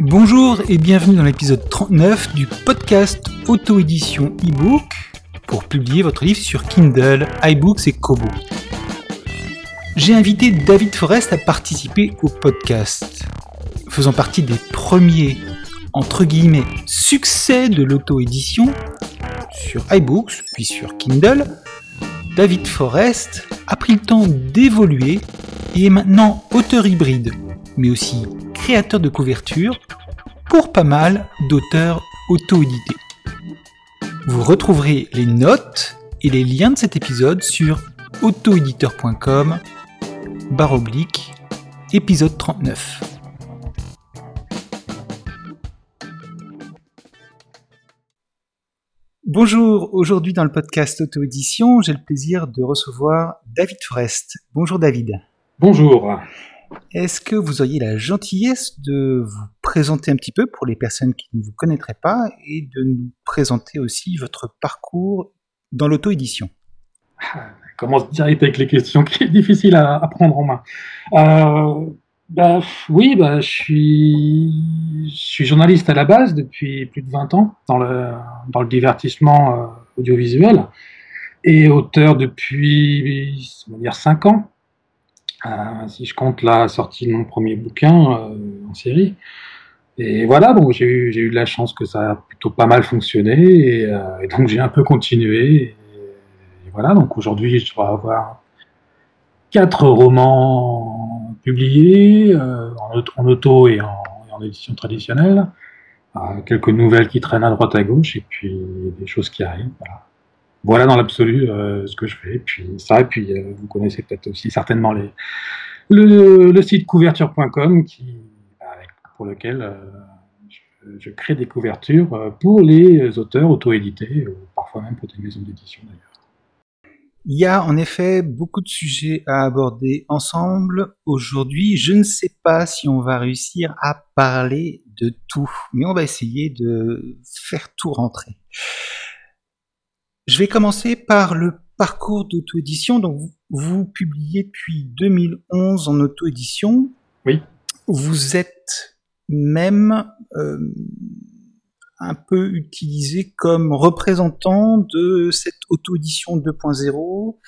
Bonjour et bienvenue dans l'épisode 39 du podcast auto-édition e-book pour publier votre livre sur Kindle, iBooks et Kobo. J'ai invité David Forest à participer au podcast. Faisant partie des premiers, succès de l'auto-édition sur iBooks puis sur Kindle, David Forest a pris le temps d'évoluer et est maintenant auteur hybride, mais aussi créateur de couverture pour pas mal d'auteurs auto-édités. Vous retrouverez les notes et les liens de cet épisode sur autoéditeur.com barre oblique épisode 39. Bonjour, aujourd'hui dans le podcast Auto-édition, j'ai le plaisir de recevoir David Forest. Bonjour David. Bonjour. Est-ce que vous auriez la gentillesse de vous présenter un petit peu pour les personnes qui ne vous connaîtraient pas et de nous présenter aussi votre parcours dans l'auto-édition? Ah, Commence direct avec les questions qui est difficile à, prendre en main. Euh, bah, oui, bah, je, suis, journaliste à la base depuis plus de 20 ans dans le, divertissement euh, audiovisuel et auteur depuis, on va dire, 5 ans. Euh, si je compte la sortie de mon premier bouquin euh, en série. Et voilà, bon, j'ai eu, eu de la chance que ça a plutôt pas mal fonctionné et, donc j'ai un peu continué. Et voilà, donc aujourd'hui je dois avoir quatre romans publiés euh, en, auto et en, édition traditionnelle, euh, quelques nouvelles qui traînent à droite à gauche et puis des choses qui arrivent. Voilà, dans l'absolu euh, ce que je fais. Puis ça, et puis euh, vous connaissez peut-être aussi certainement les, le, site couverture.com qui, pour lequel je, je, crée des couvertures pour les auteurs auto-édités, ou parfois même pour des maisons d'édition d'ailleurs. Il y a en effet beaucoup de sujets à aborder ensemble aujourd'hui. Je ne sais pas si on va réussir à parler de tout, mais on va essayer de faire tout rentrer. Je vais commencer par le parcours d'auto-édition. Donc, vous, vous, publiez depuis 2011 en auto-édition. Oui. Vous êtes même euh, un peu utilisé comme représentant de cette auto-édition 2.0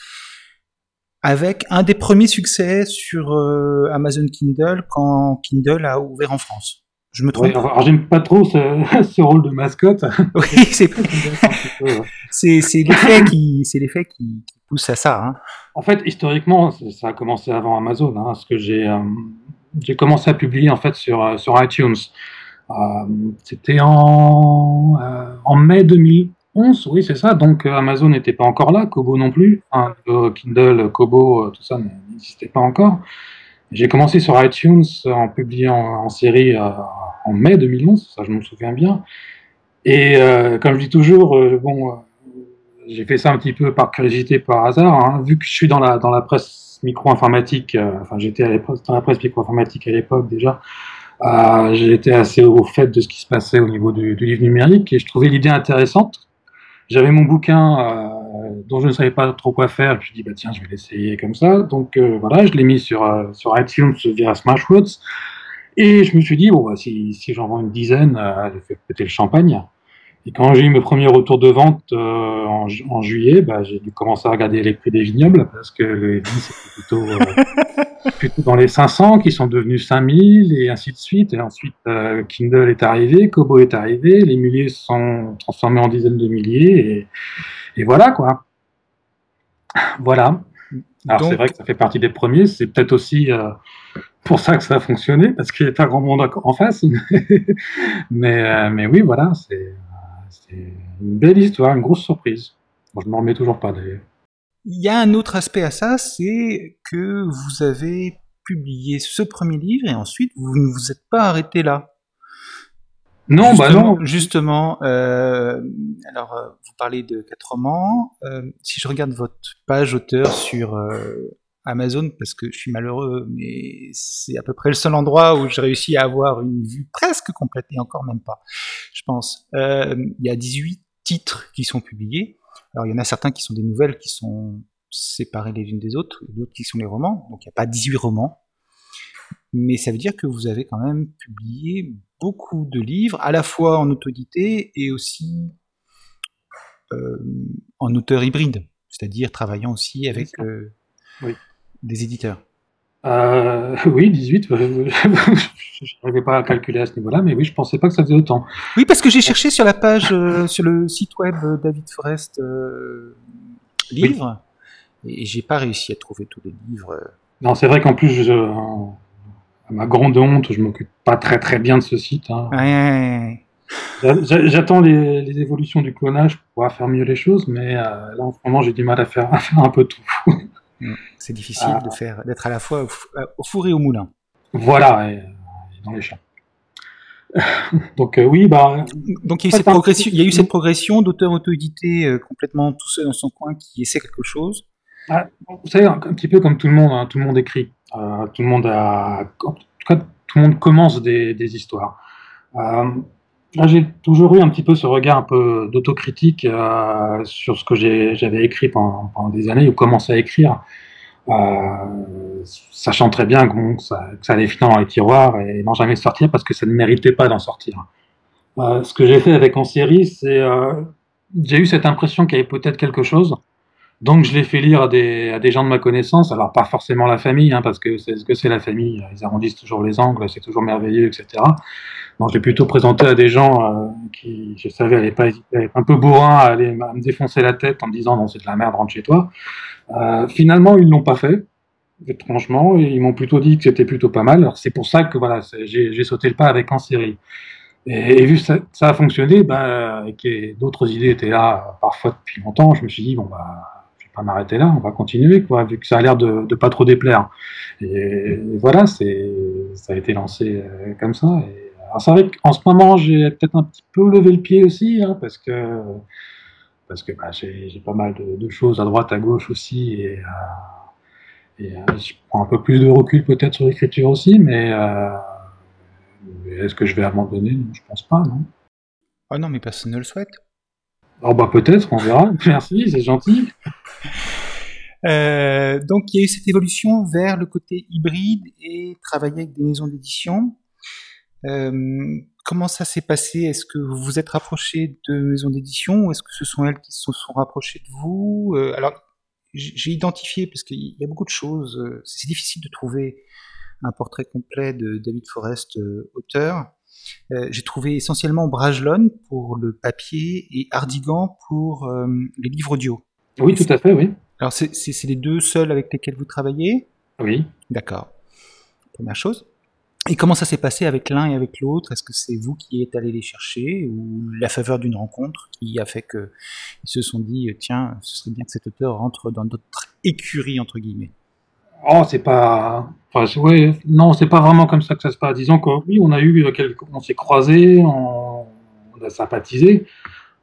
avec un des premiers succès sur euh, Amazon Kindle quand Kindle a ouvert en France. Je me trompe? Alors, j'aime pas trop ce, ce, rôle de mascotte. Oui, c'est c'est l'effet qui c'est l'effet qui, qui, pousse à ça. Hein. En fait, historiquement, ça a commencé avant Amazon, hein, parce que j'ai euh, j'ai commencé à publier en fait sur sur iTunes. Euh, C'était en euh, mai 2011, oui, c'est ça. Donc Amazon n'était pas encore là, Kobo non plus. Kindle, Kobo, tout ça n'existait pas encore. J'ai commencé sur iTunes en publiant en, série euh, en mai 2011, ça je me souviens bien. Et euh, comme je dis toujours, euh, bon, j'ai fait ça un petit peu par curiosité, par hasard, hein, vu que je suis dans la dans la presse micro-informatique. enfin, j'étais dans la presse micro-informatique à l'époque déjà. Euh, j'étais assez au fait de ce qui se passait au niveau du, livre numérique et je trouvais l'idée intéressante. J'avais mon bouquin euh, dont je ne savais pas trop quoi faire. Je me suis dit, bah, tiens, je vais l'essayer comme ça. Donc euh, voilà, je l'ai mis sur, euh, sur iTunes via Smashwords. Et je me suis dit, bon, bah, si, si j'en vends une dizaine, je fais péter le champagne. Et quand j'ai eu mes premiers retours de vente euh, en, en, juillet, bah, j'ai dû commencer à regarder les prix des vignobles parce que les vignes c'était plutôt, euh, plutôt dans les 500 qui sont devenus 5000 et ainsi de suite. Et ensuite, euh, Kindle est arrivé, Kobo est arrivé, les milliers sont transformés en dizaines de milliers et, et voilà quoi. Voilà. Alors c'est vrai que ça fait partie des premiers, c'est peut-être aussi euh, pour ça que ça a fonctionné parce qu'il n'y a pas grand monde en face. mais, euh, mais oui, voilà, c'est c'est une belle histoire, une grosse surprise. Bon, je m'en remets toujours pas d'ailleurs. Il y a un autre aspect à ça, c'est que vous avez publié ce premier livre et ensuite vous ne vous êtes pas arrêté là. Non, justement, bah non. Justement, euh, alors euh, vous parlez de quatre romans. Euh, si je regarde votre page auteur sur euh, Amazon parce que je suis malheureux, mais c'est à peu près le seul endroit où j'ai réussi à avoir une vue presque complète, et encore même pas, je pense. Euh, il y a 18 titres qui sont publiés. Alors il y en a certains qui sont des nouvelles qui sont séparées les unes des autres, d'autres qui sont les romans. Donc il n'y a pas 18 romans. Mais ça veut dire que vous avez quand même publié beaucoup de livres, à la fois en autorité et aussi euh, en auteur hybride, c'est-à-dire travaillant aussi avec euh, des éditeurs. Euh, oui, 18. je n'arrivais pas à calculer à ce niveau-là, mais oui, je pensais pas que ça faisait autant. Oui, parce que j'ai cherché sur la page, sur le site web David Forest livre, et j'ai pas réussi à trouver tous les livres. Non, c'est vrai qu'en plus, je, à ma grande honte, je m'occupe pas très très bien de ce site. Hein. J'attends les, évolutions du clonage pour pouvoir faire mieux les choses, mais euh, là en ce moment j'ai du mal à faire, un peu tout. Mm. C'est difficile de faire, d'être à la fois au, four et au moulin. Voilà, et, dans les champs. Donc euh, oui, bah. Donc il y a eu cette progression, il y a eu cette progression d'auteur auto-édité euh, complètement tout seul dans son coin qui essaie quelque chose. Ah, vous savez, un, petit peu comme tout le monde, hein, tout le monde écrit, tout le monde a, en tout cas, tout le monde commence des, des histoires. Là, j'ai toujours eu un petit peu ce regard un peu d'autocritique euh, sur ce que j'avais écrit pendant, des années ou commencé à écrire, euh, sachant très bien que, ça, allait finir dans les tiroirs et n'en jamais sortir parce que ça ne méritait pas d'en sortir. Euh, ce que j'ai fait avec en série, c'est j'ai eu cette impression qu'il y avait peut-être quelque chose. Donc je l'ai fait lire à des, gens de ma connaissance, alors pas forcément la famille, hein, parce que c'est ce que c'est la famille, ils arrondissent toujours les angles, c'est toujours merveilleux, etc. Donc j'ai plutôt présenté à des gens euh, qui, je savais, n'allaient pas hésiter, un peu bourrin, à me défoncer la tête en me disant non c'est de la merde, rentre chez toi. Euh, finalement ils l'ont pas fait, étrangement, et ils m'ont plutôt dit que c'était plutôt pas mal. Alors c'est pour ça que voilà, j'ai sauté le pas avec en série. Et, vu que ça, ça, a fonctionné, bah, et que d'autres idées étaient là parfois depuis longtemps, je me suis dit bon bah m'arrêter là, on va continuer, quoi, vu que ça a l'air de, de, pas trop déplaire. Et, voilà, c'est, ça a été lancé euh, comme ça. Et, c'est vrai qu'en ce moment, j'ai peut-être un petit peu levé le pied aussi, hein, parce que, parce que bah, j'ai, pas mal de, choses à droite, à gauche aussi, et, euh, euh, je prends un peu plus de recul peut-être sur l'écriture aussi, mais est-ce que je vais abandonner? Je pense pas, non. Ah non, mais personne ne le souhaite. Oh bah peut-être, on verra. Merci, c'est gentil. Euh, donc il y a eu cette évolution vers le côté hybride et travailler avec des maisons d'édition. Euh, comment ça s'est passé? Est-ce que vous vous êtes rapproché de maisons d'édition ou est-ce que ce sont elles qui se sont rapprochées de vous? Euh, Alors j'ai identifié parce qu'il y a beaucoup de choses. C'est difficile de trouver un portrait complet de David Forrest, auteur. Euh, j'ai trouvé essentiellement Brajlon pour le papier et Hardigan pour euh, les livres audio. Oui, tout à fait, oui. Alors, c'est les deux seuls avec lesquels vous travaillez? Oui. D'accord. Première chose. Et comment ça s'est passé avec l'un et avec l'autre? Est-ce que c'est vous qui êtes allé les chercher ou la faveur d'une rencontre qui a fait qu'ils se sont dit tiens, ce serait bien que cet auteur rentre dans notre écurie entre guillemets? Oh, c'est pas. Enfin, ouais, non, c'est pas vraiment comme ça que ça se passe. Disons que oui, on a eu quelques... on s'est croisés, on... on, a sympathisé,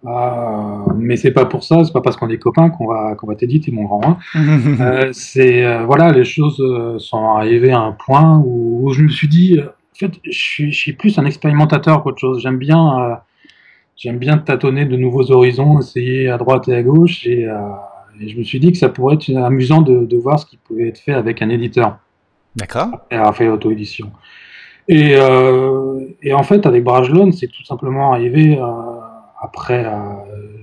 euh, mais c'est pas pour ça, c'est pas parce qu'on est copains qu'on va qu'on va t'éditer, mon grand. Hein. euh, c'est euh, voilà, les choses euh, sont arrivées à un point où, je me suis dit, en fait, je suis, je suis plus un expérimentateur qu'autre chose. J'aime bien, j'aime bien tâtonner de nouveaux horizons, essayer à droite et à gauche et et je me suis dit que ça pourrait être amusant de, voir ce qui pouvait être fait avec un éditeur. D'accord. Après fait l'auto-édition. Et, euh, et, en fait, avec Brajlon, c'est tout simplement arrivé euh, après euh,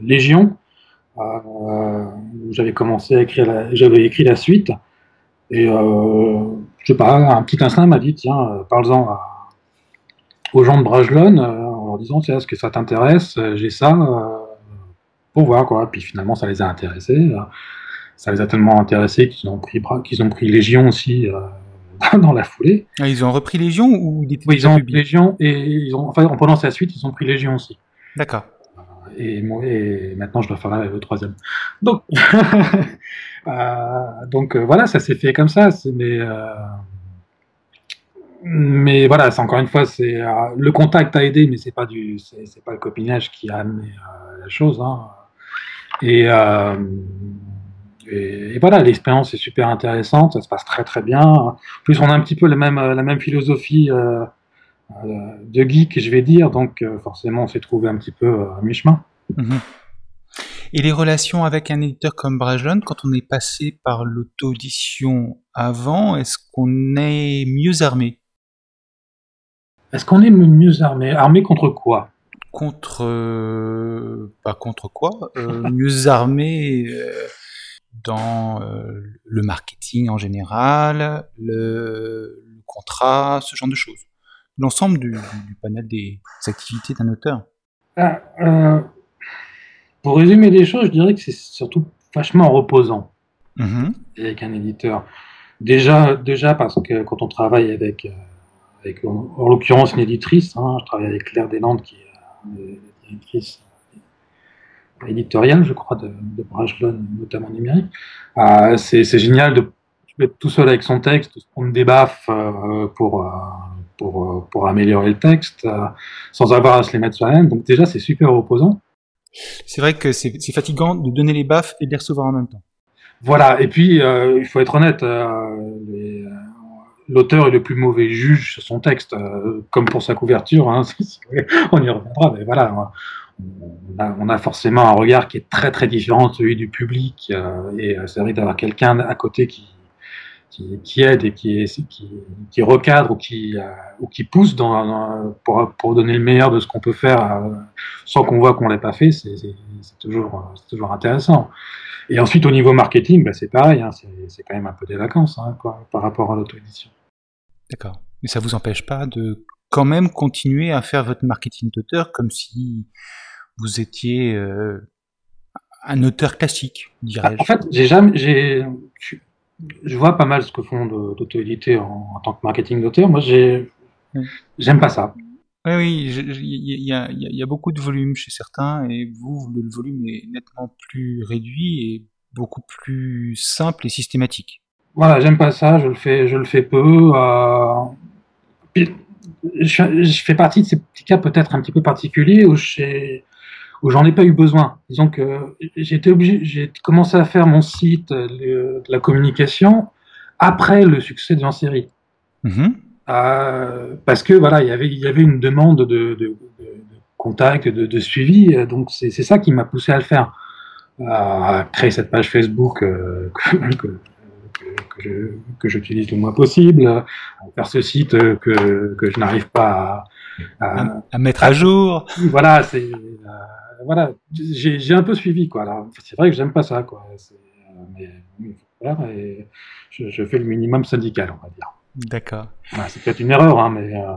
Légion, où j'avais commencé à écrire, j'avais écrit la suite. Et je sais pas, un petit instinct m'a dit tiens, parle-en aux gens de Brajlon en leur disant tiens, est-ce que ça t'intéresse? J'ai ça pour voir quoi. Puis finalement, ça les a intéressés. Ça les a tellement intéressés qu'ils ont pris qu'ils ont pris Légion aussi euh, dans la foulée. Ah, ils ont repris Légion ou des oui, ils ont Légion et ils ont enfin en prenant sa suite, ils ont pris Légion aussi. D'accord. Et, moi, et maintenant, je dois faire le troisième. Donc, euh, donc euh, voilà, ça s'est fait comme ça. Mais mais voilà, c'est encore une fois, c'est le contact a aidé, mais c'est pas du, c'est pas le copinage qui a amené la chose. Hein. Et, euh, et, voilà, l'expérience est super intéressante, ça se passe très très bien. En plus, on a un petit peu la même, la même philosophie euh, euh, de geek, je vais dire, donc euh, forcément, on s'est trouvé un petit peu à mi-chemin. Mhm. Et les relations avec un éditeur comme Brajlon, quand on est passé par l'auto-édition avant, est-ce qu'on est mieux armé? Est-ce qu'on est mieux armé? Armé contre quoi? Contre. pas contre quoi Mieux armé dans euh, le marketing en général, le, contrat, ce genre de choses. L'ensemble du, panel des activités d'un auteur. Ah, euh, pour résumer les choses, je dirais que c'est surtout vachement reposant mm-hmm. avec un éditeur. Déjà, déjà parce que quand on travaille avec, euh, avec en, l'occurrence une éditrice, hein, je travaille avec Claire Deslandes qui est directrice éditorial, je crois, de, de notamment numérique. Euh, c'est génial de être tout seul avec son texte, de se prendre des baffes euh, pour, euh, pour, pour, améliorer le texte, sans avoir à se les mettre soi-même. Donc déjà, c'est super reposant. C'est vrai que c'est fatigant de donner les baffes et de les recevoir en même temps. Voilà, et puis il faut être honnête, l'auteur est le plus mauvais juge sur son texte, comme pour sa couverture, hein, on y reviendra, mais voilà, on a, forcément un regard qui est très très différent de celui du public euh, et euh, c'est vrai d'avoir quelqu'un à côté qui, qui, aide et qui, qui, recadre ou qui, euh, ou qui pousse pour, pour, donner le meilleur de ce qu'on peut faire sans qu'on voit qu'on l'ait pas fait, c'est toujours, toujours intéressant. Et ensuite au niveau marketing, bah, c'est pareil, hein, c'est quand même un peu des vacances hein, par rapport à l'auto-édition. D'accord. Mais ça vous empêche pas de quand même continuer à faire votre marketing d'auteur comme si vous étiez euh, un auteur classique, dirais-je. En fait, j'ai jamais, j'ai, je vois pas mal ce que font d'auto-éditer en, tant que marketing d'auteur. Moi, j'ai, j'aime pas ça. Oui, oui, il y, a, beaucoup de volume chez certains et vous, le volume est nettement plus réduit et beaucoup plus simple et systématique. Voilà, j'aime pas ça, je le fais, je le fais peu. Euh, je, je, fais partie de ces petits cas peut-être un petit peu particuliers où j'ai où j'en ai pas eu besoin. Disons que j'ai été obligé, j'ai commencé à faire mon site de la communication après le succès de série. Mm-hmm. Euh, parce que voilà, il y avait, il y avait une demande de, de, contact, de, suivi, donc c'est ça qui m'a poussé à le faire, à créer cette page Facebook euh, que, que, j'utilise le moins possible, à faire ce site que, que je n'arrive pas à, à, mettre à, jour. Voilà, c'est euh, voilà, j'ai un peu suivi quoi. C'est vrai que j'aime pas ça quoi. Euh, mais je, fais le minimum syndical, on va dire. D'accord. c'est peut-être une erreur, hein, mais euh,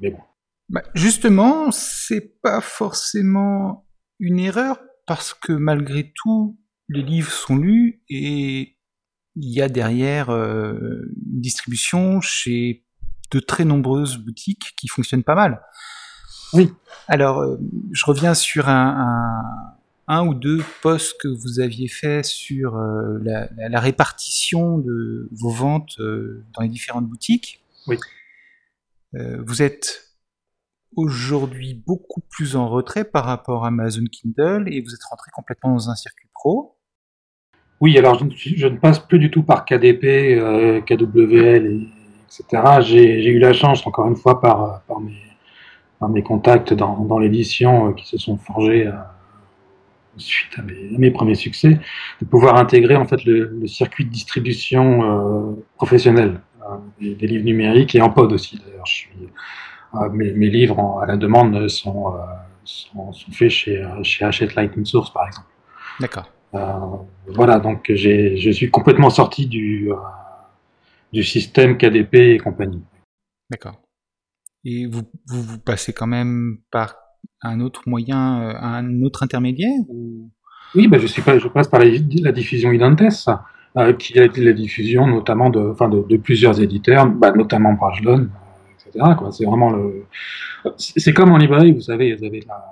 mais bon. Bah, justement, c'est pas forcément une erreur parce que malgré tout, les livres sont lus et il y a derrière euh, une distribution chez de très nombreuses boutiques qui fonctionnent pas mal. Oui. Alors, euh, je reviens sur un, un, ou deux posts que vous aviez fait sur euh, la, répartition de vos ventes euh, dans les différentes boutiques. Oui. vous êtes aujourd'hui beaucoup plus en retrait par rapport à Amazon Kindle et vous êtes rentré complètement dans un circuit pro. Oui, alors je, ne passe plus du tout par KDP, KWL, etc. J'ai eu la chance, encore une fois, par, mes contacts dans, l'édition euh, qui se sont forgés euh, suite à mes, premiers succès, de pouvoir intégrer en fait le, circuit de distribution euh, professionnel des, livres numériques et en pod aussi. D'ailleurs, mes, livres à la demande sont, sont, faits chez, chez Hachette Lightning Source, par exemple. D'accord. Voilà, donc je suis complètement sorti du, du système KDP et compagnie. D'accord. Et vous, vous, passez quand même par un autre moyen, euh, un autre intermédiaire Oui, ben je, suis pas, je passe par la, diffusion Identes, euh, qui a été la diffusion notamment de, enfin de, de plusieurs éditeurs, bah, notamment Brajlon, euh, etc. C'est vraiment le. C'est comme en librairie, vous savez, vous avez la.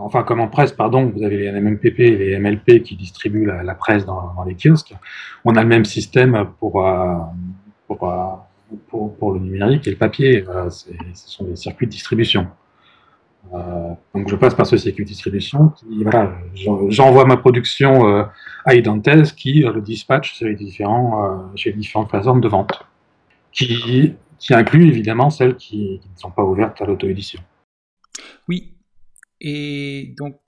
Enfin, comme en presse, pardon, vous avez les MMPP et les MLP qui distribuent la, presse dans, les kiosques. On a le même système pour, pour pour, pour, le numérique et le papier. ce sont des circuits de distribution. donc je passe par ce circuit distribution. voilà, j'envoie ma production à Idantes qui le dispatch sur les différents, chez les différentes plateformes de vente, qui, qui inclut évidemment celles qui, qui ne sont pas ouvertes à l'auto-édition. Oui, et donc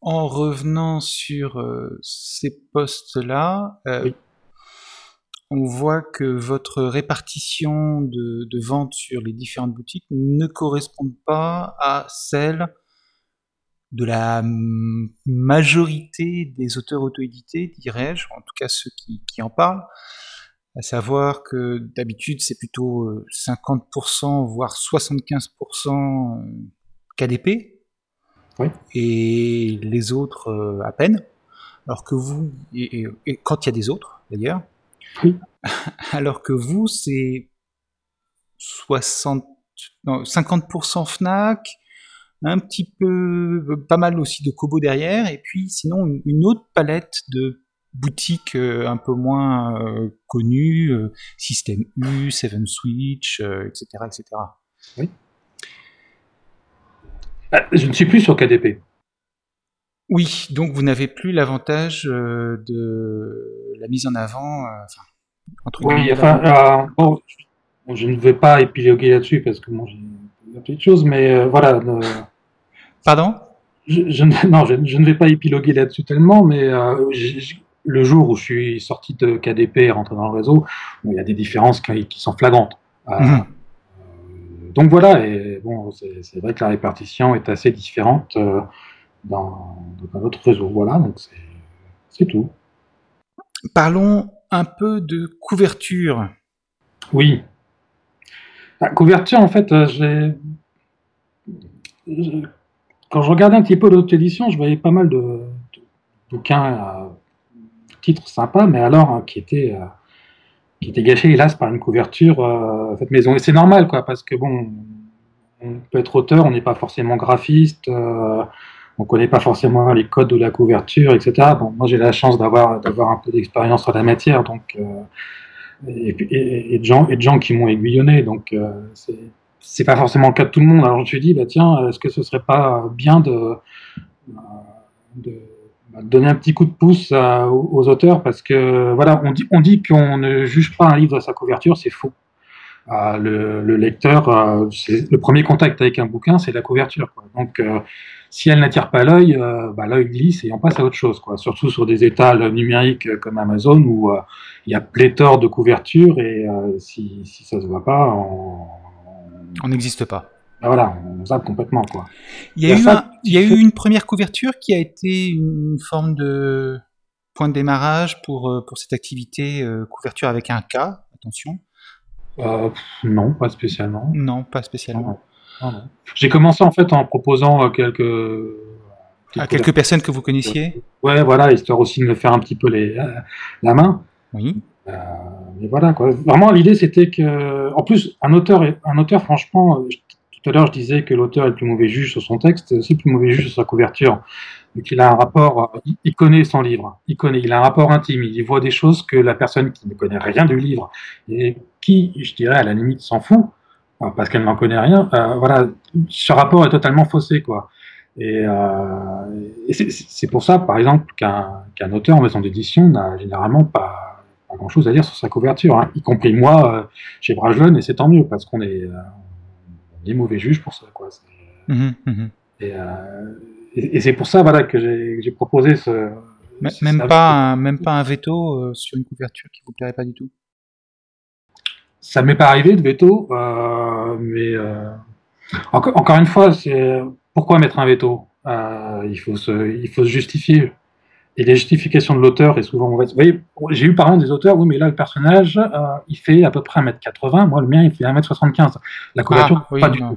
en revenant sur euh, ces postes-là, euh, on voit que votre répartition de, de ventes sur les différentes boutiques ne correspond pas à celle de la majorité des auteurs auto-édités, dirais-je, en tout cas ceux qui, qui en parlent, à savoir que d'habitude c'est plutôt 50% euh, voire 75% KDP, et les autres euh, à peine. Alors que vous, et, quand il y a des autres d'ailleurs, alors que vous, c'est 60, 50% Fnac, un petit peu, pas mal aussi de Kobo derrière, et puis sinon une, autre palette de boutiques euh, un peu moins euh, connues, System U, Seven Switch, etc., etc. Oui. Bah, je ne suis plus sur KDP. Oui, donc vous n'avez plus l'avantage euh, de la mise en avant. Euh, entre oui, enfin, euh, bon, je ne vais pas épiloguer là-dessus parce que moi j'ai des petites choses, mais voilà. Pardon? je, Non, je, ne vais pas épiloguer là-dessus tellement, mais le jour où je suis sorti de KDP et rentré dans le réseau, il y a des différences qui, sont flagrantes. Mhm donc voilà, et bon, c'est vrai que la répartition est assez différente euh, dans, notre réseau. Voilà, donc c'est tout. Parlons un peu de couverture. Oui. La couverture, en fait, euh, j'ai. Quand je regardais un petit peu l'autre édition, je voyais pas mal de, bouquins, euh, titres sympas, mais alors hein, qui étaient qui était gâché, hélas, par une couverture euh, faite maison. Et c'est normal, quoi, parce que bon, on peut être auteur, on n'est pas forcément graphiste, euh, on connaît pas forcément les codes de la couverture, etc. Bon, moi, j'ai la chance d'avoir d'avoir un peu d'expérience sur la matière, donc euh, et, de gens et de gens qui m'ont aiguillonné, donc euh, c'est pas forcément le cas de tout le monde. Alors je me suis dit, bah tiens, est-ce que ce serait pas bien de donner un petit coup de pouce aux, auteurs parce que voilà, on dit, on dit qu'on ne juge pas un livre à sa couverture, c'est faux. Euh, le, lecteur, euh, le premier contact avec un bouquin, c'est la couverture. Donc, euh, si elle n'attire pas l'œil, bah, l'œil glisse et on passe à autre chose. Quoi. Surtout sur des étals numériques comme Amazon où il y a pléthore de couvertures et si, si ça se voit pas, on n'existe pas. Ben voilà, on zappe complètement. Quoi. Il y a, eu, il y a eu une première couverture qui a été une forme de point de démarrage pour, euh, pour cette activité, euh, couverture avec un K, attention. Euh, non, pas spécialement. Non, pas spécialement. J'ai commencé en fait en proposant quelques... À quelques personnes que vous connaissiez Ouais, voilà, histoire aussi de me faire un petit peu les, la main. Oui. mais voilà, quoi. Vraiment, l'idée c'était que, en plus, un auteur, un auteur, franchement, tout à l'heure, je disais que l'auteur est le plus mauvais juge sur son texte, c'est aussi le plus mauvais juge sur sa couverture. Donc il a un rapport, il connaît son livre, il connaît, il a un rapport intime, il voit des choses que la personne qui ne connaît rien du livre et qui, je dirais, à la limite s'en fout euh, parce qu'elle n'en connaît rien. Euh, voilà, ce rapport est totalement faussé, quoi. Et, euh, c'est pour ça, par exemple, qu'un auteur en maison d'édition n'a généralement pas, grand chose à dire sur sa couverture, hein. y compris moi chez Brajlon, et c'est tant mieux parce qu'on est, des mauvais juges pour ça. Quoi. Mhm, mhm. Euh, et, c'est pour ça voilà, que j'ai proposé ce. même, pas un, même pas un veto euh, sur une couverture qui vous plairait pas du tout? Ça m'est pas arrivé de veto, euh, mais encore, encore, une fois, pourquoi mettre un veto? Il, faut se, il faut se justifier. Et les justifications de l'auteur est souvent mauvaise. Vous voyez, j'ai eu par exemple des auteurs, oui, mais là, le personnage, euh, il fait à peu près 1m80, moi, le mien, il fait 1m75. La couverture, ah, pas du tout.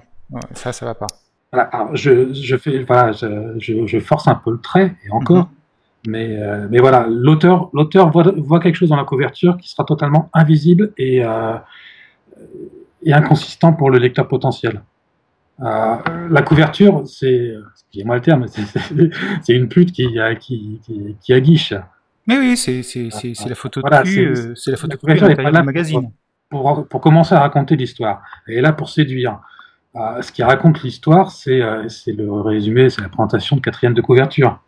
ça, ça va pas. Voilà, je, je, fais, voilà, je, je, force un peu le trait, et encore. Mhm. Mais, euh, mais voilà, l'auteur, l'auteur voit, voit, quelque chose dans la couverture qui sera totalement invisible et, euh, et inconsistant pour le lecteur potentiel. Euh, la couverture, c'est, excusez-moi le terme, c'est une pute qui, qui, qui, qui aguiche. Mais oui, c'est la photo de cul, c'est la photo de du magazine. Pour, pour, commencer à raconter l'histoire. Elle est là pour séduire. Euh, ce qui raconte l'histoire, c'est le résumé, c'est la présentation de quatrième de couverture.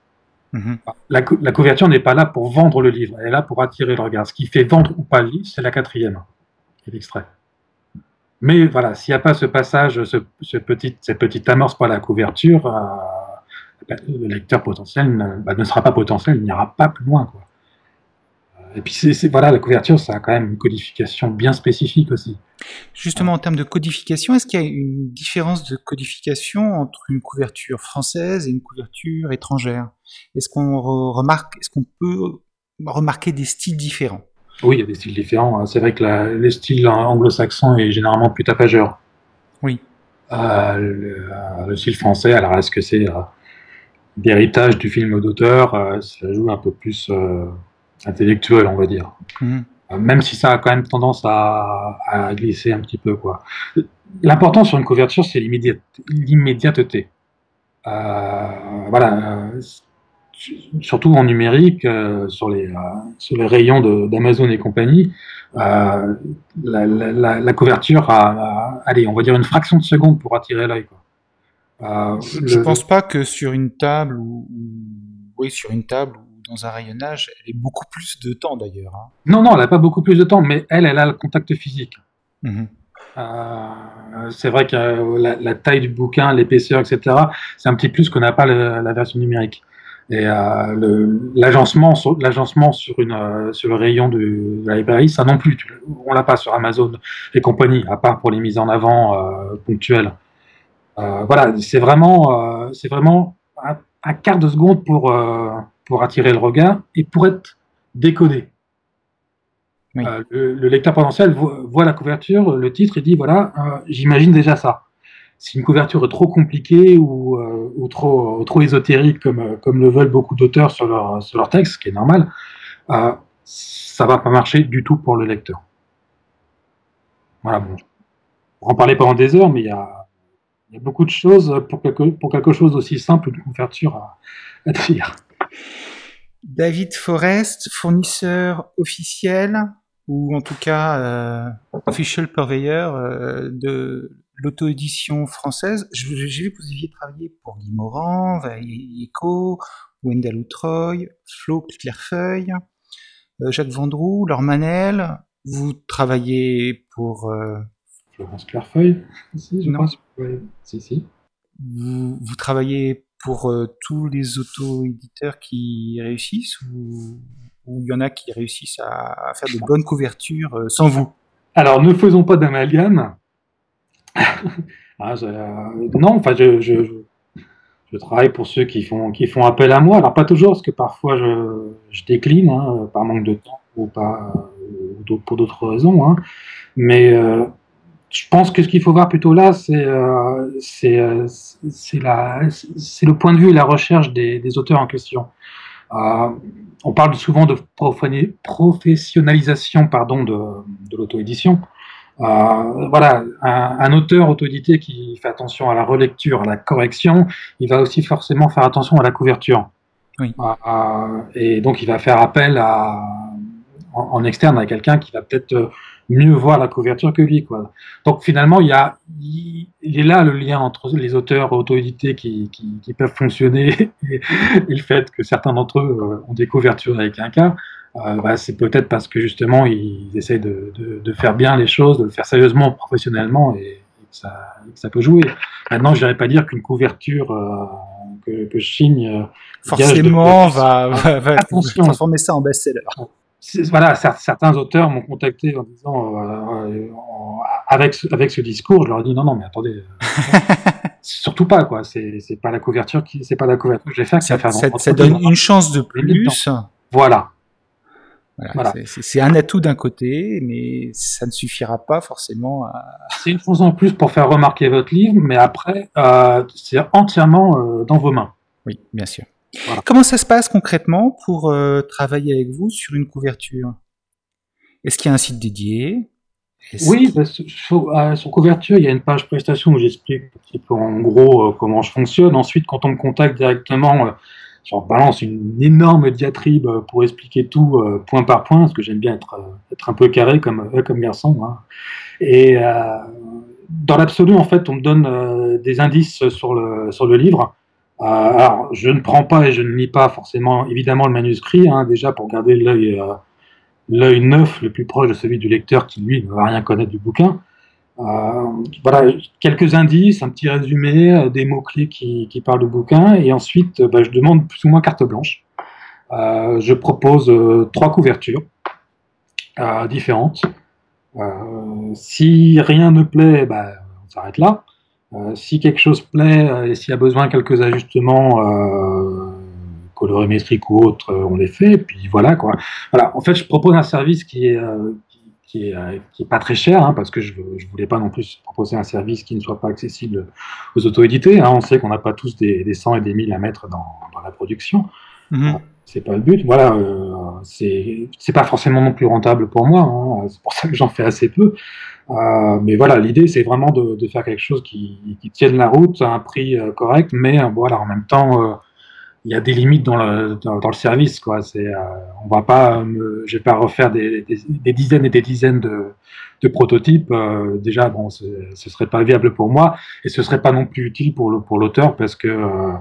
Mhm. La, couverture n'est pas là pour vendre le livre, elle est là pour attirer le regard. Ce qui fait vendre ou pas le livre, c'est la quatrième, et l'extrait. Mais voilà, s'il n'y a pas ce passage, ce, petit, cette petite amorce par la couverture, bah, le lecteur potentiel bah, ne, sera pas potentiel, il n'ira pas plus loin. Et puis, c'est, voilà, la couverture, ça a quand même une codification bien spécifique aussi. Justement, en termes de codification, est-ce qu'il y a une différence de codification entre une couverture française et une couverture étrangère? Est-ce qu'on remarque, est-ce qu'on peut remarquer des styles différents? Oui, il y a des styles différents. Hein. C'est vrai que la, le style anglo-saxon est généralement plus tapageur. Oui. Euh, le, style français, alors est-ce que c'est euh, d'héritage du film d'auteur euh, Ça joue un peu plus intellectuel, on va dire. Euh, même si ça a quand même tendance à, glisser un petit peu. quoi. L'important sur une couverture, c'est l'immédiateté. Euh, voilà, euh, surtout en numérique, sur, les, sur les rayons d'Amazon et compagnie, la, couverture a, allez, on va dire une fraction de seconde pour attirer l'œil. je ne pense pas que sur une table ou, oui, sur une table dans un rayonnage, elle est beaucoup plus de temps d'ailleurs. Hein. Non, non, elle n'a pas beaucoup plus de temps, mais elle, elle a le contact physique. Euh, c'est vrai que la, taille du bouquin, l'épaisseur, etc., c'est un petit plus qu'on n'a pas la version numérique. Et euh, l'agencement sur, sur, une, euh, sur le rayon de, la librairie, ça non plus. On l'a pas sur Amazon et compagnie, à part pour les mises en avant ponctuelles. voilà, c'est vraiment, c'est vraiment un, quart de seconde pour, pour attirer le regard et pour être décodé. Euh, le, lecteur potentiel voit, la couverture, le titre, et dit voilà, euh, j'imagine déjà ça. Si une couverture est trop compliquée ou, euh, trop, trop ésotérique, comme, comme le veulent beaucoup d'auteurs sur leur, sur leur texte, ce qui est normal, ça va pas marcher du tout pour le lecteur. Voilà, bon. On en parler pendant des heures, mais il y a, beaucoup de choses pour quelque, pour quelque chose d'aussi simple, une couverture à, à dire. David Forest, fournisseur officiel, ou en tout cas euh, official purveyor euh, de l'auto-édition française. J'ai vu que vous aviez travaillé pour Guy Morand, Echo, Wendell Outroy, Flo Clairefeuille, euh, Jacques Vendroux, Laure Manel. Vous travaillez pour... Florence Clairefeuille, si, je pense. Si, si. Vous, vous travaillez pour euh, tous les auto-éditeurs qui réussissent ou il y en a qui réussissent à, faire de bonnes couvertures euh, sans vous? Alors, ne faisons pas d'amalgame. Ah, non, enfin, je, je, travaille pour ceux qui font, qui font appel à moi. Alors, pas toujours, parce que parfois je, décline, hein, par manque de temps ou, pour d'autres raisons. Hein. Mais euh, je pense que ce qu'il faut voir plutôt là, c'est euh, euh le point de vue et la recherche des, auteurs en question. Euh, on parle souvent de professionnalisation pardon, de, de l'auto-édition. Euh, voilà, un, un auteur auto-édité qui fait attention à la relecture, à la correction, il va aussi forcément faire attention à la couverture. Oui. Euh, et donc il va faire appel à, en, en externe à quelqu'un qui va peut-être mieux voir la couverture que lui. Quoi. Donc finalement, il, y a, il, est là le lien entre les auteurs auto-édités qui, qui, peuvent fonctionner et, le fait que certains d'entre eux euh, ont des couvertures avec un cas. Euh, bah, c'est peut-être parce que justement ils essayent de, de, de, faire bien les choses, de le faire sérieusement, professionnellement et, et que, ça, ça, peut jouer. Maintenant, je n'irais pas dire qu'une couverture euh, que, que, je signe forcément va, va, va transformer ça en best-seller voilà, certains auteurs m'ont contacté en disant euh, euh, avec ce, avec ce discours, je leur ai dit non non mais attendez, euh, surtout pas quoi, c'est pas la couverture qui c'est pas la couverture que j'ai fait ça, ça, donne une chance de plus. Voilà. voilà. C'est un atout d'un côté, mais ça ne suffira pas forcément à. C'est une chance en plus pour faire remarquer votre livre, mais après, c'est entièrement dans vos mains. Oui, bien sûr. Comment ça se passe concrètement pour euh, travailler avec vous sur une couverture? Est-ce qu'il y a un site dédié? Oui, bah, sur, couverture, il y a une page prestation où j'explique un petit peu en gros euh, comment je fonctionne. Ensuite, quand on me contacte directement, euh, j'en balance une énorme diatribe pour expliquer tout point par point, parce que j'aime bien être, être un peu carré comme, comme garçon. Hein. Et dans l'absolu, en fait, on me donne des indices sur le, sur le livre. Alors, je ne prends pas et je ne lis pas forcément, évidemment, le manuscrit, hein, déjà pour garder l'œil l'œil neuf, le plus proche de celui du lecteur qui, lui, ne va rien connaître du bouquin. Euh, voilà, quelques indices, un petit résumé, euh, des mots-clés qui, qui, parlent du bouquin, et ensuite, bah, je demande plus ou moins carte blanche. Euh, je propose trois couvertures différentes. si rien ne plaît, bah, on s'arrête là. Si quelque chose plaît et s'il y a besoin de quelques ajustements colorimétriques ou autres, on les fait. Et puis voilà quoi. Voilà. En fait, je propose un service qui est qui est, euh, qui est pas très cher, hein, parce que je ne voulais pas non plus proposer un service qui ne soit pas accessible aux auto-édités. Hein. On sait qu'on n'a pas tous des, des 100 et des 1000 à mettre dans, dans la production. Mm C'est pas le but. Voilà, euh, c'est pas forcément non plus rentable pour moi. Hein. C'est pour ça que j'en fais assez peu. Euh, mais voilà, l'idée c'est vraiment de, de, faire quelque chose qui, qui, tienne la route à un prix euh, correct, mais voilà, en même temps il y a des limites dans le, dans, le service. Quoi. C'est, euh, on va pas, je vais pas refaire des, des, dizaines et des dizaines de, de prototypes. Euh, déjà, bon, ce, serait pas viable pour moi et ce serait pas non plus utile pour, le, pour l'auteur parce que euh,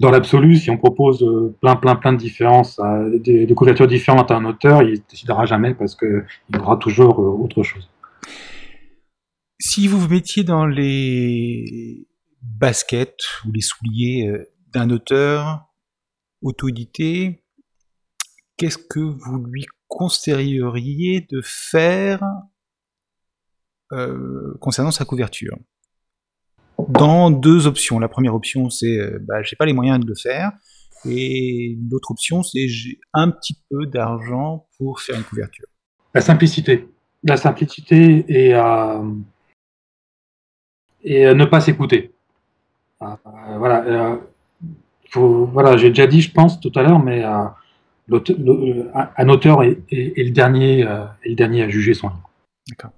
dans l'absolu, si on propose plein, plein, plein de différences, des, de couvertures différentes à un auteur, il décidera jamais parce que il aura toujours autre chose. Si vous vous mettiez dans les baskets ou les souliers d'un auteur, auto-édité, qu'est-ce que vous lui conseilleriez de faire euh, concernant sa couverture? Dans deux options. La première option, c'est euh, bah, j'ai pas les moyens de le faire. Et l'autre option, c'est j'ai un petit peu d'argent pour faire une couverture. La simplicité. La simplicité et, euh, et ne pas s'écouter. voilà voilà, j'ai déjà dit, je pense, tout à l'heure, mais euh, euh, un auteur est, le dernier, euh, est le dernier à juger son livre. D'accord.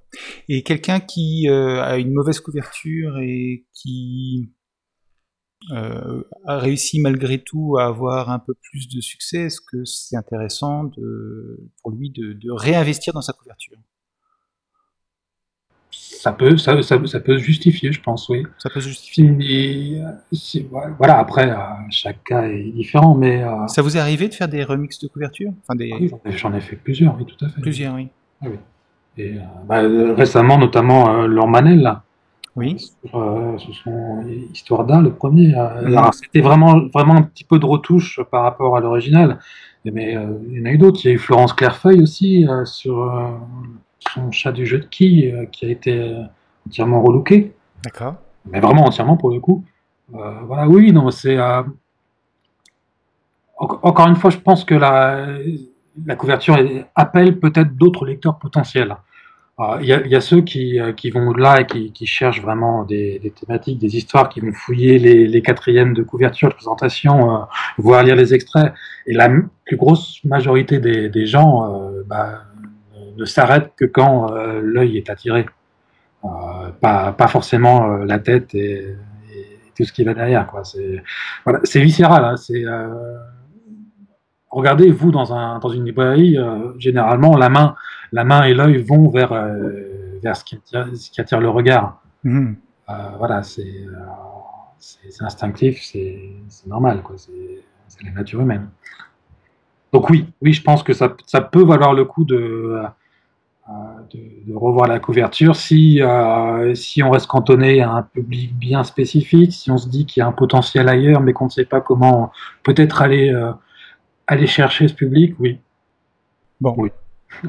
Et quelqu'un qui a une mauvaise couverture et qui a réussi malgré tout à avoir un peu plus de succès, est-ce que c'est intéressant pour lui de réinvestir dans sa couverture? Ça peut, ça, ça, peut se justifier, je pense, oui. Ça peut se justifier. voilà, après, euh, chaque cas est différent, mais. Euh, ça vous est arrivé de faire des remixes de couverture? Enfin, des... oui, j'en ai, fait plusieurs, oui, tout à fait. Plusieurs, oui. Ah oui. Et euh, bah, récemment, notamment, euh, Manel, là. Oui. Sur, ce sont Histoire d'Art, le premier. C'était vraiment, vraiment un petit peu de retouche par rapport à l'original. Mais il y en a eu d'autres. Il y a eu Florence Clairefeuille aussi, sur son chat du jeu de qui euh, qui a été euh, entièrement relooké. D'accord. Mais vraiment entièrement pour le coup. Euh, voilà, oui, non, c'est. encore une fois, je pense que la, la couverture appelle peut-être d'autres lecteurs potentiels. Il y, y, a ceux qui, qui vont là et qui, qui cherchent vraiment des, des, thématiques, des histoires, qui vont fouiller les, les quatrièmes de couverture, de présentation, euh, voir lire les extraits. Et la plus grosse majorité des, des gens euh, bah, ne s'arrête que quand euh, l'œil est attiré. Euh, pas, pas forcément euh, la tête et, tout ce qui va derrière. Quoi. C'est, voilà, c'est viscéral. Hein, c'est, regardez, vous, dans, un, dans une librairie, généralement, la main, la main et l'œil vont vers, vers ce, qui attire, ce qui attire le regard. Mmh. voilà, c'est, c'est, instinctif, c'est, c'est normal, quoi. C'est, c'est la nature humaine. Donc oui, oui, je pense que ça, ça peut valoir le coup de, euh, de, revoir la couverture. Si, euh, si on reste cantonné à un public bien spécifique, si on se dit qu'il y a un potentiel ailleurs, mais qu'on ne sait pas comment peut-être aller, euh, aller chercher ce public, oui. Bon. Oui.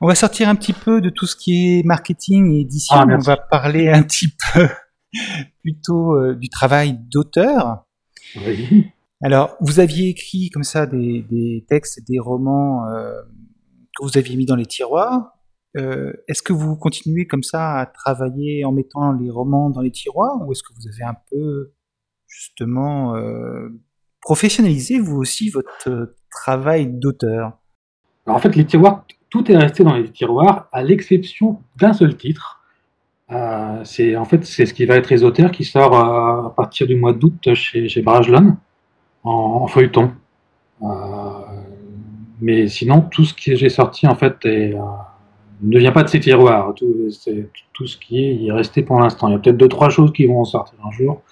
On va sortir un petit peu de tout ce qui est marketing et édition. Ah, on va parler un petit peu plutôt du travail d'auteur. Oui. Alors, vous aviez écrit comme ça des, des textes, des romans vous aviez mis dans les tiroirs. Euh, est-ce que vous continuez comme ça à travailler en mettant les romans dans les tiroirs ou est-ce que vous avez un peu justement euh, professionnalisé vous aussi votre travail d'auteur? En fait, les tiroirs, tout est resté dans les tiroirs à l'exception d'un seul titre. Euh, c'est en fait c'est ce qui va être Ésotère qui sort à partir du mois d'août chez, chez Brajlon en feuilleton. Mais sinon, tout ce que j'ai sorti en fait est, euh, ne vient pas de ces tiroirs. Tout, ce qui est, il est resté pour l'instant. Il y a peut-être deux, trois choses qui vont en sortir un jour,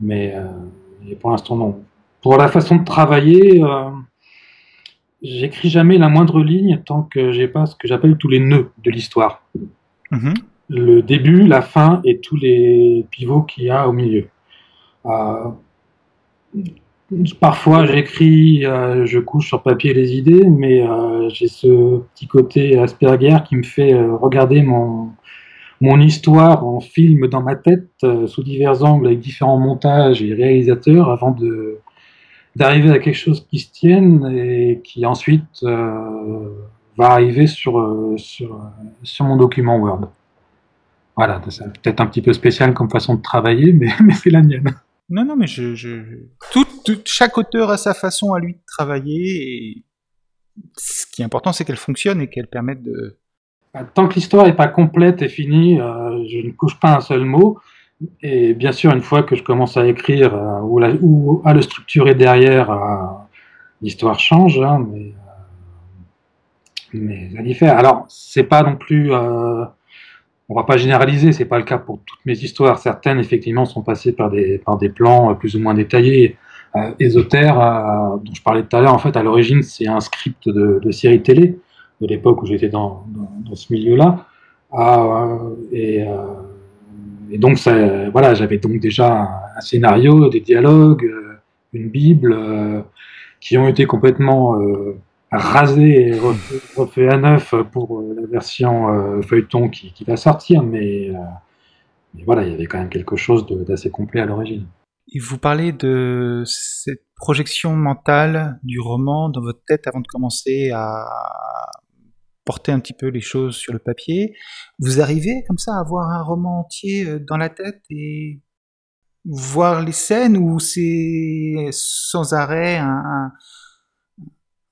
mais euh, pour l'instant, non. Pour la façon de travailler, euh, j'écris jamais la moindre ligne tant que j'ai pas ce que j'appelle tous les nœuds de l'histoire. Mhm. Le début, la fin et tous les pivots qu'il y a au milieu. Euh, Parfois, j'écris, euh, je couche sur papier les idées, mais euh, j'ai ce petit côté Asperger qui me fait euh, regarder mon, mon histoire en film dans ma tête, sous divers angles, avec différents montages et réalisateurs, avant de d'arriver à quelque chose qui se tienne et qui ensuite va arriver sur, sur, sur mon document Word. Voilà, c'est peut-être un petit peu spécial comme façon de travailler, mais, mais c'est la mienne. Non, non, mais je, je... Tout, tout- chaque auteur a sa façon à lui de travailler et ce qui est important, c'est qu'elle fonctionne et qu'elle permette de. Tant que l'histoire n'est pas complète et finie, euh, je ne couche pas un seul mot. Et bien sûr, une fois que je commence à écrire euh, ou, la- ou à le structurer derrière, euh, l'histoire change, hein, mais, euh, mais ça diffère. Alors, c'est pas non plus, euh, on va pas généraliser, c'est pas le cas pour toutes mes histoires. Certaines, effectivement, sont passées par des, par des plans euh, plus ou moins détaillés, euh, euh, dont je parlais tout à l'heure. En fait, à l'origine, c'est un script de, série télé de l'époque où j'étais dans, dans, ce milieu-là. Euh, et, donc, ça, voilà, j'avais donc déjà un, scénario, des dialogues, une Bible, qui ont été complètement rasés et refait, à neuf pour euh, la version euh, feuilleton qui, va sortir. Mais, euh, mais voilà, il y avait quand même quelque chose d'assez complet à l'origine. Et vous parlez de cette projection mentale du roman dans votre tête avant de commencer à porter un petit peu les choses sur le papier. Vous arrivez comme ça à avoir un roman entier dans la tête et voir les scènes ou c'est sans arrêt un,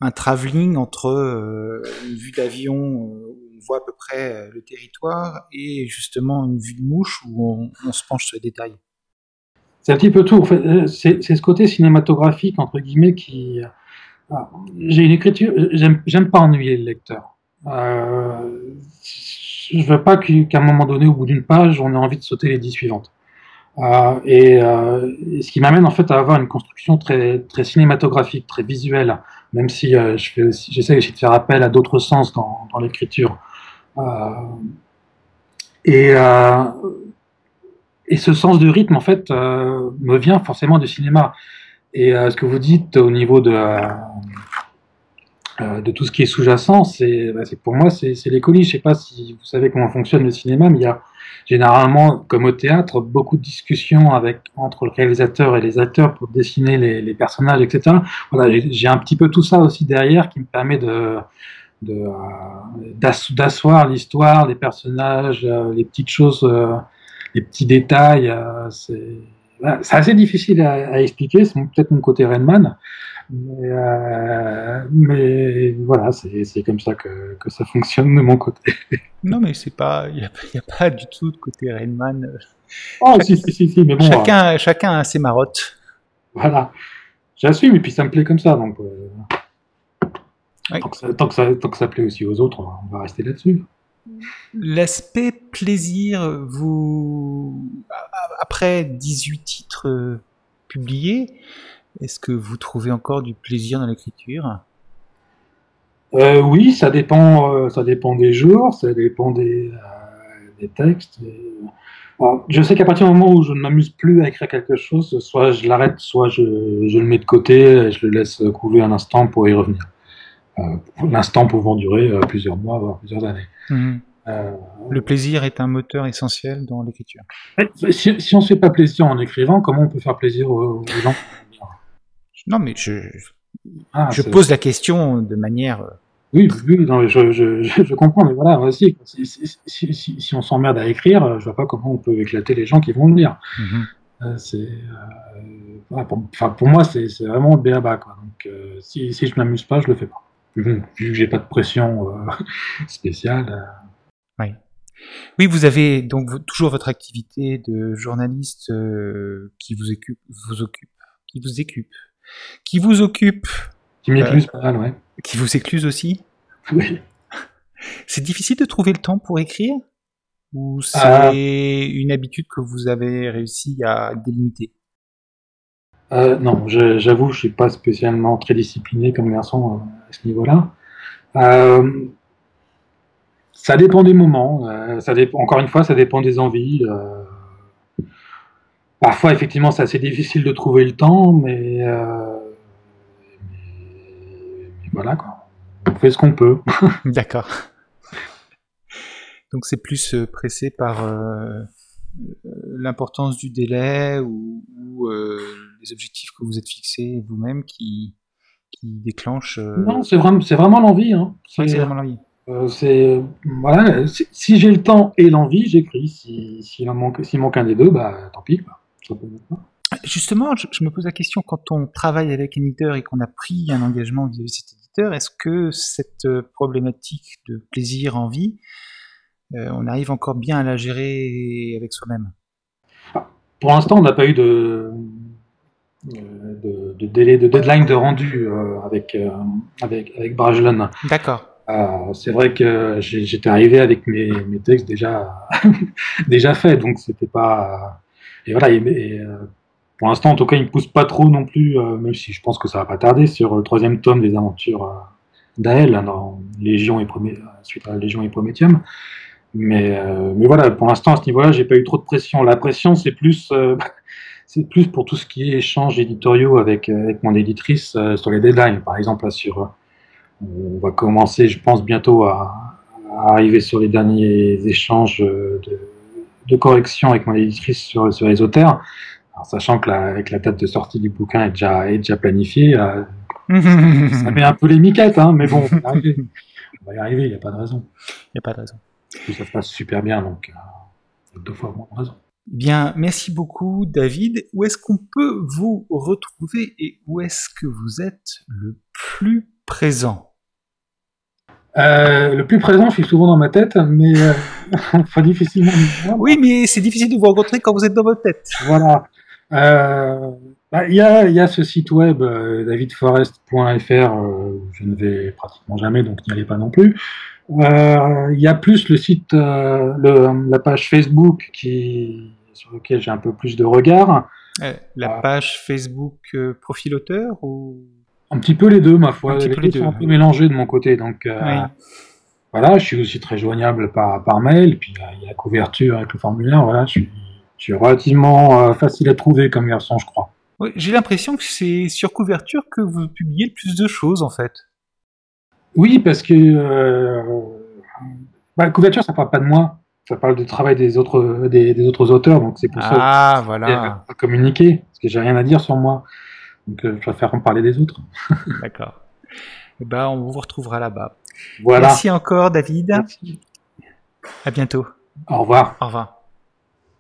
un travelling entre euh, une vue d'avion euh, où on voit à peu près euh, le territoire et justement une vue de mouche où on, se penche sur les détails. C'est un petit peu tout. C'est ce côté cinématographique entre guillemets qui. euh, J'ai une écriture. J'aime pas ennuyer le lecteur. Euh, je veux pas qu'à un moment donné, au bout d'une page, on ait envie de sauter les dix suivantes. Euh, et, euh, ce qui m'amène en fait à avoir une construction très très cinématographique, très visuelle, même si euh, je fais aussi, j'essaie aussi de faire appel à d'autres sens dans, l'écriture. Et et ce sens de rythme, en fait, me vient forcément du cinéma. Et ce que vous dites au niveau de, de tout ce qui est sous-jacent, c'est bah, c'est- pour moi, c'est c'est les coulisses. Je sais pas si vous savez comment fonctionne le cinéma, mais il y a généralement, comme au théâtre, beaucoup de discussions avec, entre le réalisateur et les acteurs pour dessiner les, les personnages, etc. Voilà, j'ai un petit peu tout ça aussi derrière qui me permet de de, euh, d'asseoir l'histoire, les personnages, euh, les petites choses, euh, les petits détails. euh, c'est voilà, assez difficile à, à expliquer, c'est peut-être mon côté Rainman, mais, euh, mais voilà, c'est comme ça que, que ça fonctionne de mon côté. Non, mais c'est pas, il n'y a, pas du tout de côté Rainman. Oh, si, si, si, si, mais bon, euh, chacun, a ses marottes. voilà, j'assume et puis ça me plaît comme ça, donc euh, tant, que ça, tant, que ça, tant que ça plaît aussi aux autres, on va rester là-dessus. L'aspect plaisir, vous, après 18 titres euh, publiés, est-ce que vous trouvez encore du plaisir dans l'écriture? Euh, oui, ça dépend, euh, ça dépend des jours, ça dépend des, euh, des textes. et- Bon, je sais qu'à partir du moment où je ne m'amuse plus à écrire quelque chose, soit je l'arrête, soit je, je le mets de côté et je le laisse couver un instant pour y revenir. Euh, L'instant pouvant durer euh, plusieurs mois, voire plusieurs années. Euh, Le plaisir est un moteur essentiel dans l'écriture. si, si on ne se fait pas plaisir en écrivant, comment on peut faire plaisir aux, aux gens? Non, mais je, Ah, je pose la question de manière. euh, Oui, oui, non, je, je, comprends, mais voilà, aussi, si, si, si, si, on s'emmerde à écrire, euh, je vois pas comment on peut éclater les gens qui vont le lire. Euh, c'est, euh, pour, moi, c'est vraiment le béaba, quoi. Donc, euh, si, si je m'amuse pas, je le fais pas. Vu, vu que j'ai pas de pression euh, spéciale. euh, Oui, vous avez donc toujours votre activité de journaliste qui vous occupe, vous occupe, qui vous occupe, qui vous occupe, qui m'écluse pas mal, ouais. qui vous écluse aussi. Oui. C'est difficile de trouver le temps pour écrire Ou c'est Euh. une habitude que vous avez réussi à délimiter? Euh, non, j'avoue, je suis pas spécialement très discipliné comme garçon euh, à ce niveau-là. Euh, ça dépend des moments. euh, ça dépend, encore une fois, ça dépend des envies. euh. Parfois, effectivement, c'est assez difficile de trouver le temps, mais, euh, mais- voilà quoi. On fait ce qu'on peut. D'accord. Donc c'est plus euh, pressé par euh, euh, l'importance du délai ou, ou, euh, les objectifs que vous êtes fixés vous-même qui, qui déclenchent. Non, c'est vraiment, c'est vraiment l'envie. Hein. ouais, c'est C'est- vraiment l'envie. Euh, c'est voilà, si, si j'ai le temps et l'envie, j'écris. Si en manque, s'il manque un des deux, bah tant pis. Quoi. Justement, je, je me pose la question, quand on travaille avec un éditeur et qu'on a pris un engagement vis-à-vis de cet éditeur, est-ce que cette euh, problématique de plaisir en vie, euh, on arrive encore bien à la gérer avec soi-même? Pour l'instant, on n'a pas eu de, euh, de, de délai, de deadline de rendu euh, avec euh, avec avec Brajlon. D'accord. Euh, c'est vrai que j'étais arrivé avec mes, mes textes déjà déjà faits, donc c'était pas et voilà. Et, euh, pour l'instant, en tout cas, il me pousse pas trop non plus, euh, même si je pense que ça va pas tarder sur le troisième tome des aventures euh, d'Ael hein, dans Légion et suite à Légion et Prométhium. Mais mais voilà, pour l'instant à ce niveau-là, j'ai pas eu trop de pression. La pression, c'est plus c'est plus pour tout ce qui est échanges éditoriaux avec avec mon éditrice sur les deadlines, par exemple sur on va commencer, je pense, bientôt à, arriver sur les derniers échanges de, de correction avec mon éditrice sur, sur les auteurs. Alors, sachant que la, avec la date de sortie du bouquin est déjà, est déjà planifiée, euh, ça met un peu les miquettes, hein, mais bon, on va y arriver. Il n'y a pas de raison. Il n'y a pas de raison. Tout ça se passe super bien, donc euh, deux fois moins de raison. Bien, merci beaucoup David. Où est-ce qu'on peut vous retrouver et où est-ce que vous êtes le plus présent? Euh, le plus présent, je suis souvent dans ma tête, mais euh, enfin difficilement. Oui, mais c'est difficile de vous rencontrer quand vous êtes dans votre tête. Voilà. Euh, bah, Il y, a, il y a ce site web euh, davidforest.fr euh, où je ne vais pratiquement jamais, donc n'y allez pas non plus. Euh, Il y a plus le site, euh, le, la page Facebook qui, sur lequel j'ai un peu plus de regard. Euh, la page Facebook euh, profil auteur ou Un petit peu les deux, ma foi. Un petit les peu deux sont un peu mélangés de mon côté. Donc euh, Oui. voilà, je suis aussi très joignable par, par mail. Puis il y a- la couverture avec le formulaire. Voilà, je suis, je suis relativement euh, facile à trouver comme garçon, je crois. Oui, J'ai l'impression que c'est sur couverture que vous publiez le plus de choses en fait. Oui, parce que euh, bah, la couverture, ça parle pas de moi. Ça parle du travail des autres, des, des autres auteurs. Donc c'est pour ça Ah, que je voilà. communiquer. Parce que j'ai rien à dire sur moi. Donc euh, je préfère en parler des autres. D'accord. Eh ben, on vous retrouvera là-bas. Voilà. Merci encore David. Merci. À bientôt. Au revoir. Au revoir.